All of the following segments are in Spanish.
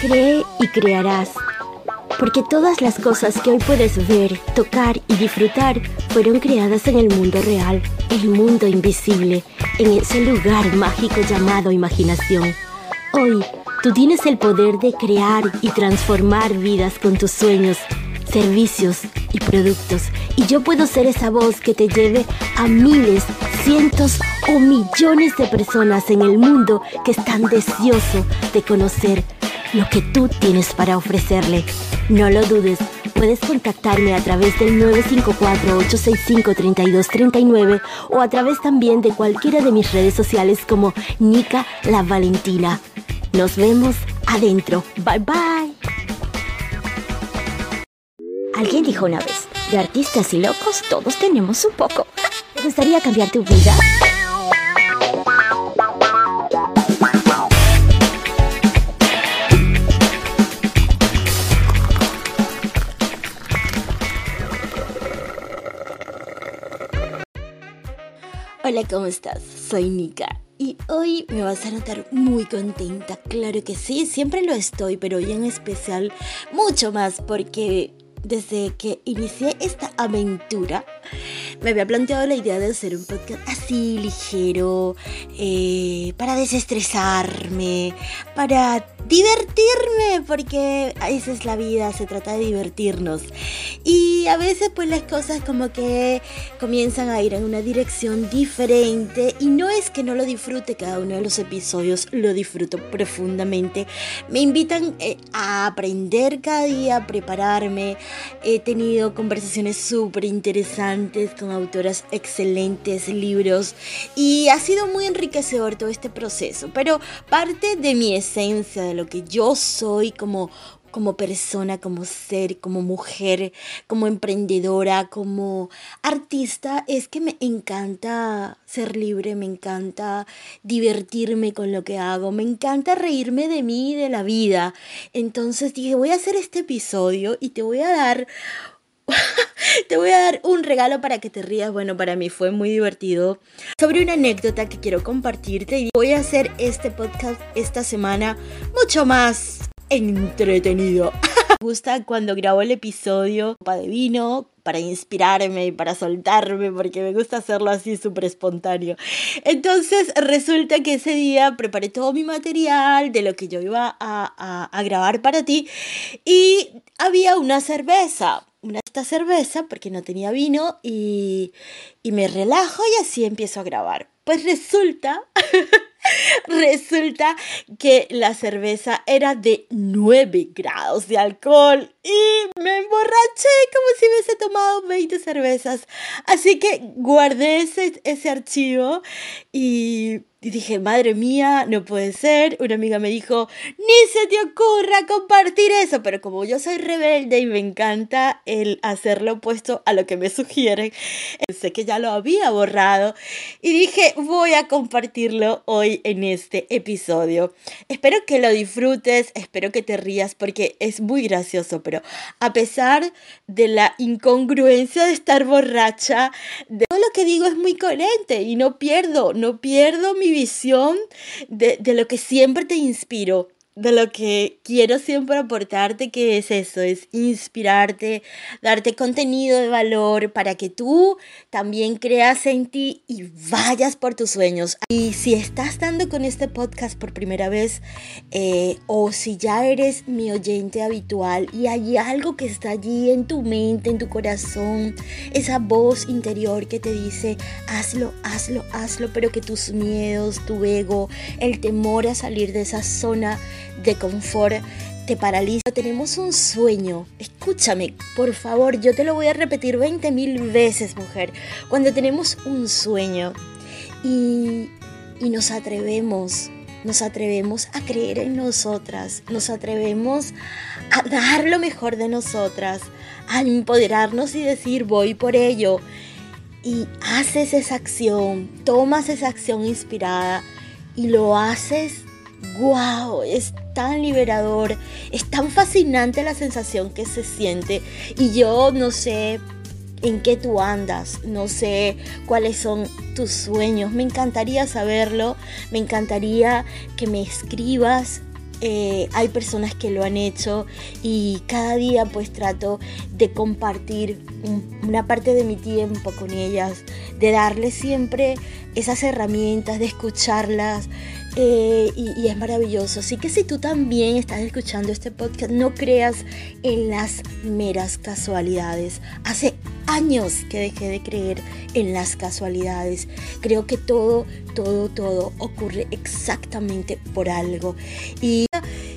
Cree y crearás. Porque todas las cosas que hoy puedes ver, tocar y disfrutar fueron creadas en el mundo real, el mundo invisible, en ese lugar mágico llamado imaginación. Hoy, tú tienes el poder de crear y transformar vidas con tus sueños, servicios y productos. Y yo puedo ser esa voz que te lleve a miles, cientos o millones de personas en el mundo que están deseosos de conocer lo que tú tienes para ofrecerle. No lo dudes, puedes contactarme a través del 954-865-3239 o a través también de cualquiera de mis redes sociales como Nika La Valentina. Nos vemos adentro. Bye bye. Alguien dijo una vez, de artistas y locos todos tenemos un poco. ¿Te gustaría cambiar tu vida? Hola, ¿cómo estás? Soy Nika y hoy me vas a notar muy contenta. Claro que sí, siempre lo estoy, pero hoy en especial mucho más porque desde que inicié esta aventura me había planteado la idea de hacer un podcast así ligero, eh, para desestresarme, para divertirme, porque esa es la vida, se trata de divertirnos. Y a veces pues las cosas como que comienzan a ir en una dirección diferente y no es que no lo disfrute cada uno de los episodios, lo disfruto profundamente. Me invitan eh, a aprender cada día, a prepararme. He tenido conversaciones súper interesantes con autoras excelentes, libros y ha sido muy enriquecedor todo este proceso. Pero parte de mi esencia, de lo que yo soy como como persona, como ser, como mujer, como emprendedora, como artista, es que me encanta ser libre, me encanta divertirme con lo que hago, me encanta reírme de mí y de la vida. Entonces dije, voy a hacer este episodio y te voy a dar te voy a dar un regalo para que te rías. Bueno, para mí fue muy divertido. Sobre una anécdota que quiero compartirte y voy a hacer este podcast esta semana mucho más entretenido. Me gusta cuando grabo el episodio para de vino para inspirarme y para soltarme, porque me gusta hacerlo así súper espontáneo. Entonces resulta que ese día preparé todo mi material de lo que yo iba a, a grabar para ti y había una cerveza una esta cerveza porque no tenía vino y, y me relajo y así empiezo a grabar. Pues resulta, resulta que la cerveza era de 9 grados de alcohol y me emborraché como si hubiese tomado 20 cervezas. Así que guardé ese, ese archivo y y dije, madre mía, no puede ser. Una amiga me dijo, ni se te ocurra compartir eso. Pero como yo soy rebelde y me encanta el hacer lo opuesto a lo que me sugieren, sé que ya lo había borrado. Y dije, voy a compartirlo hoy en este episodio. Espero que lo disfrutes, espero que te rías porque es muy gracioso. Pero a pesar de la incongruencia de estar borracha, de todo lo que digo es muy coherente y no pierdo, no pierdo mi visión de, de lo que siempre te inspiro de lo que quiero siempre aportarte, que es eso, es inspirarte, darte contenido de valor para que tú también creas en ti y vayas por tus sueños. Y si estás dando con este podcast por primera vez eh, o si ya eres mi oyente habitual y hay algo que está allí en tu mente, en tu corazón, esa voz interior que te dice, hazlo, hazlo, hazlo, pero que tus miedos, tu ego, el temor a salir de esa zona, de confort te paraliza. Tenemos un sueño. Escúchame, por favor, yo te lo voy a repetir 20 mil veces, mujer. Cuando tenemos un sueño y, y nos atrevemos, nos atrevemos a creer en nosotras, nos atrevemos a dar lo mejor de nosotras, a empoderarnos y decir voy por ello. Y haces esa acción, tomas esa acción inspirada y lo haces wow, es tan liberador, es tan fascinante la sensación que se siente. Y yo no sé en qué tú andas, no sé cuáles son tus sueños, me encantaría saberlo, me encantaría que me escribas. Eh, hay personas que lo han hecho y cada día pues trato de compartir una parte de mi tiempo con ellas, de darles siempre esas herramientas, de escucharlas, eh, y, es maravilloso. Así que si tú también estás escuchando este podcast, no creas en las meras casualidades. Hace años que dejé de creer en las casualidades. Creo que todo, todo, todo ocurre exactamente por algo. Y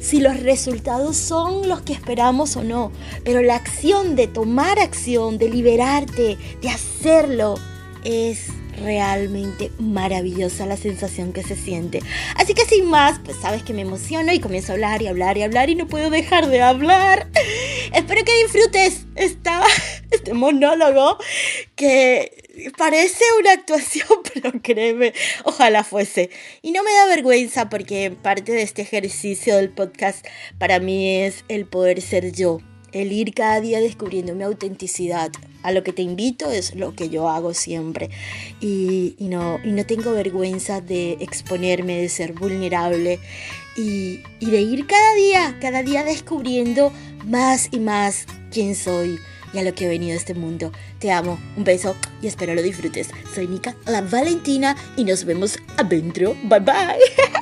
si los resultados son los que esperamos o no, pero la acción de tomar acción, de liberarte, de hacerlo, es realmente maravillosa la sensación que se siente. Así que sin más, pues sabes que me emociono y comienzo a hablar y hablar y hablar y no puedo dejar de hablar. Espero que disfrutes esta, este monólogo que parece una actuación, pero créeme, ojalá fuese. Y no me da vergüenza porque parte de este ejercicio del podcast para mí es el poder ser yo el ir cada día descubriendo mi autenticidad. A lo que te invito es lo que yo hago siempre. Y, no, y no tengo vergüenza de exponerme, de ser vulnerable y, y de ir cada día, cada día descubriendo más y más quién soy y a lo que he venido a este mundo. Te amo, un beso y espero lo disfrutes. Soy Nika, la Valentina y nos vemos adentro. Bye bye.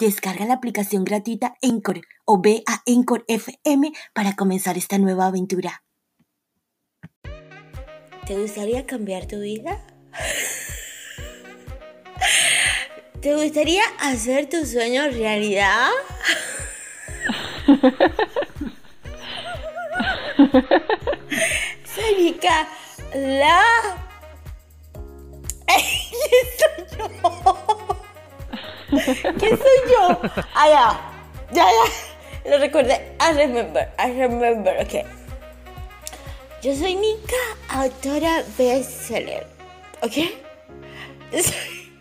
Descarga la aplicación gratuita Encore o ve a Encore FM para comenzar esta nueva aventura. ¿Te gustaría cambiar tu vida? ¿Te gustaría hacer tu sueño realidad? Soy la... soy yo? ¿Quién soy yo? Ah, ya. Ya, ya. Lo recordé. I remember. I remember. Ok. Yo soy Nika, autora bestseller. ¿Ok? Soy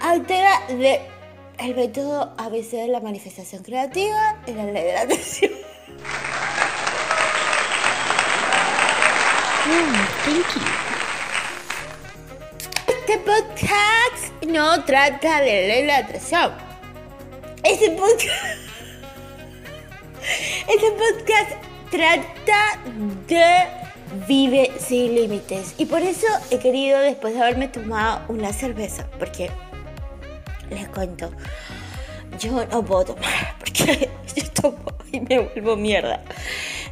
autora de El método ABC de la manifestación creativa y la ley de la atención. Mm, thank you. Este podcast no trata de ley la atracción. Este podcast. Este podcast trata de vive sin límites. Y por eso he querido, después de haberme tomado una cerveza, porque les cuento, yo no puedo tomar, porque yo tomo y me vuelvo mierda.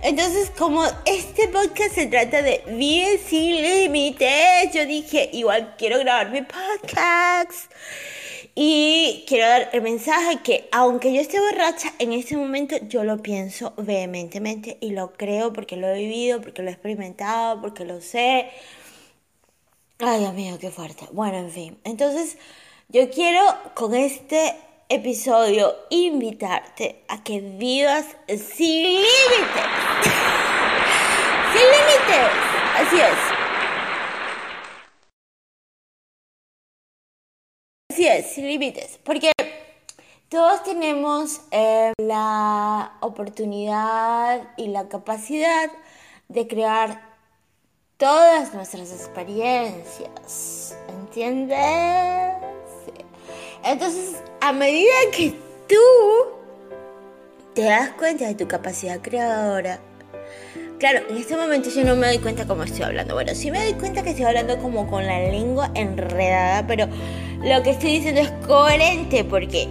Entonces, como este podcast se trata de Bien sin límites, yo dije, igual quiero grabar mi podcast. Y quiero dar el mensaje que aunque yo esté borracha, en este momento yo lo pienso vehementemente y lo creo porque lo he vivido, porque lo he experimentado, porque lo sé. Ay, Dios mío, qué fuerte. Bueno, en fin. Entonces, yo quiero con este episodio invitarte a que vivas sin límites. sin límites. Así es. Así es, sin límites. Porque todos tenemos eh, la oportunidad y la capacidad de crear todas nuestras experiencias. ¿Entiendes? Entonces, a medida que tú te das cuenta de tu capacidad creadora, Claro, en este momento yo no me doy cuenta cómo estoy hablando. Bueno, sí me doy cuenta que estoy hablando como con la lengua enredada, pero lo que estoy diciendo es coherente porque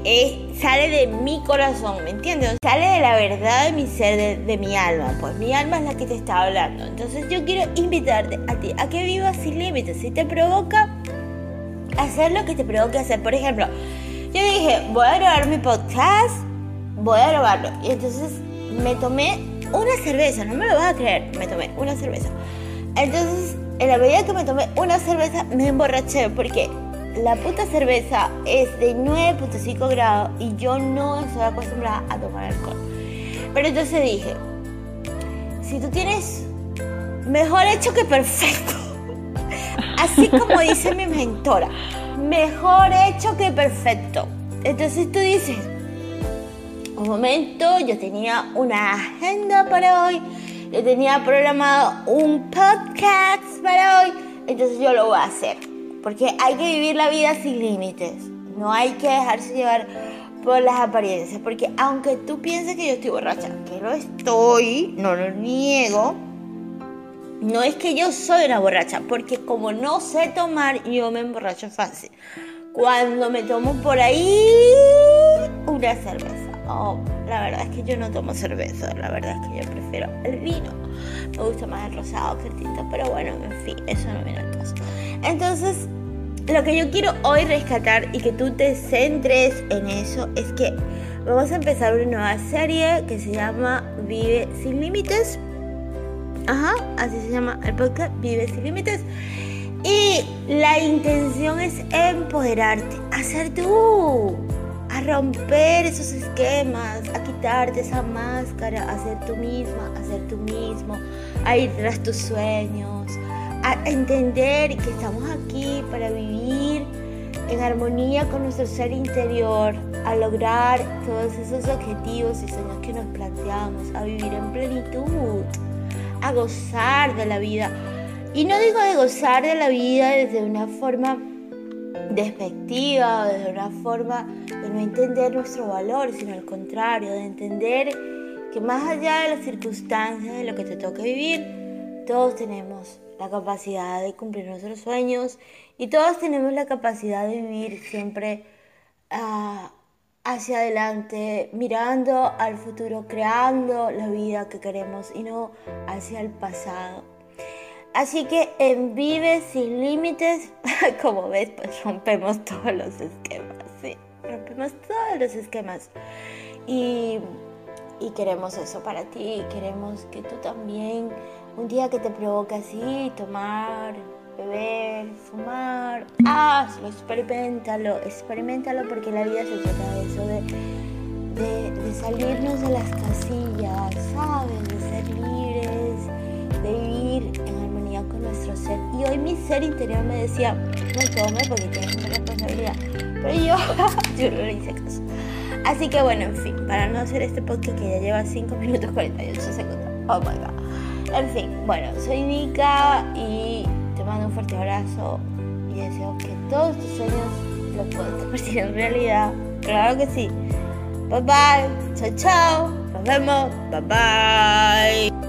sale de mi corazón, ¿me entiendes? Sale de la verdad de mi ser, de, mi alma. Pues mi alma es la que te está hablando. Entonces yo quiero invitarte a ti a que vivas sin límites. Si te provoca hacer lo que te provoque hacer. Por ejemplo, yo dije, voy a grabar mi podcast, voy a grabarlo. Y entonces me tomé una cerveza, no me lo vas a creer, me tomé una cerveza. Entonces, en la medida que me tomé una cerveza, me emborraché porque la puta cerveza es de 9.5 grados y yo no estoy acostumbrada a tomar alcohol. Pero entonces dije, si tú tienes mejor hecho que perfecto, así como dice mi mentora, mejor hecho que perfecto. Entonces tú dices, un momento, yo tenía una agenda para hoy, yo tenía programado un podcast para hoy, entonces yo lo voy a hacer. Porque hay que vivir la vida sin límites. No hay que dejarse llevar por las apariencias. Porque aunque tú pienses que yo estoy borracha, que lo estoy, no lo niego, no es que yo soy una borracha. Porque como no sé tomar, yo me emborracho fácil. Cuando me tomo por ahí una cerveza. Oh, la verdad es que yo no tomo cerveza, la verdad es que yo prefiero el vino. Me gusta más el rosado que el tinto, pero bueno, en fin, eso no viene al. Entonces, lo que yo quiero hoy rescatar y que tú te centres en eso es que vamos a empezar una nueva serie que se llama Vive sin Límites. Ajá, así se llama el podcast Vive sin Límites. Y la intención es empoderarte, hacer tú, a romper esos esquemas, a quitarte esa máscara, a ser tú misma, a ser tú mismo, a ir tras tus sueños, a entender que estamos aquí para vivir en armonía con nuestro ser interior, a lograr todos esos objetivos y sueños que nos planteamos, a vivir en plenitud, a gozar de la vida. Y no digo de gozar de la vida desde una forma despectiva o desde una forma de no entender nuestro valor, sino al contrario, de entender que más allá de las circunstancias de lo que te toca vivir, todos tenemos la capacidad de cumplir nuestros sueños y todos tenemos la capacidad de vivir siempre ah, hacia adelante, mirando al futuro, creando la vida que queremos y no hacia el pasado. Así que en Vive sin Límites, como ves, pues rompemos todos los esquemas, sí, rompemos todos los esquemas. Y, y queremos eso para ti, queremos que tú también un día que te provoque así, tomar, beber, fumar, hazlo, experimentalo, experimentalo porque la vida se trata de eso, de, de, salirnos de las casillas, ¿sabes? De ser libres, de vivir en armonía con nuestro ser. Y hoy mi ser interior me decía, no tome porque tienes mucha responsabilidad. Pero yo, yo no le hice caso. Así que bueno, en fin, para no hacer este podcast que ya lleva 5 minutos 48 segundos. Oh my god. En fin, bueno, soy Nika y mando un fuerte abrazo y deseo que todos tus sueños los puedas convertir en realidad. Claro que sí. Bye bye. Chao, chao. Nos vemos. Bye bye.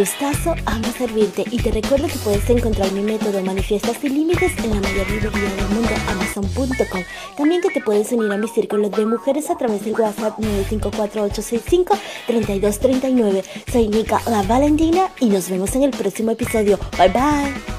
Gustazo, amo servirte y te recuerdo que puedes encontrar mi método Manifiestas sin Límites en la mayor librería del mundo, amazon.com. También que te puedes unir a mi círculo de mujeres a través del WhatsApp 954-865-3239. Soy Nika La Valentina y nos vemos en el próximo episodio. Bye bye.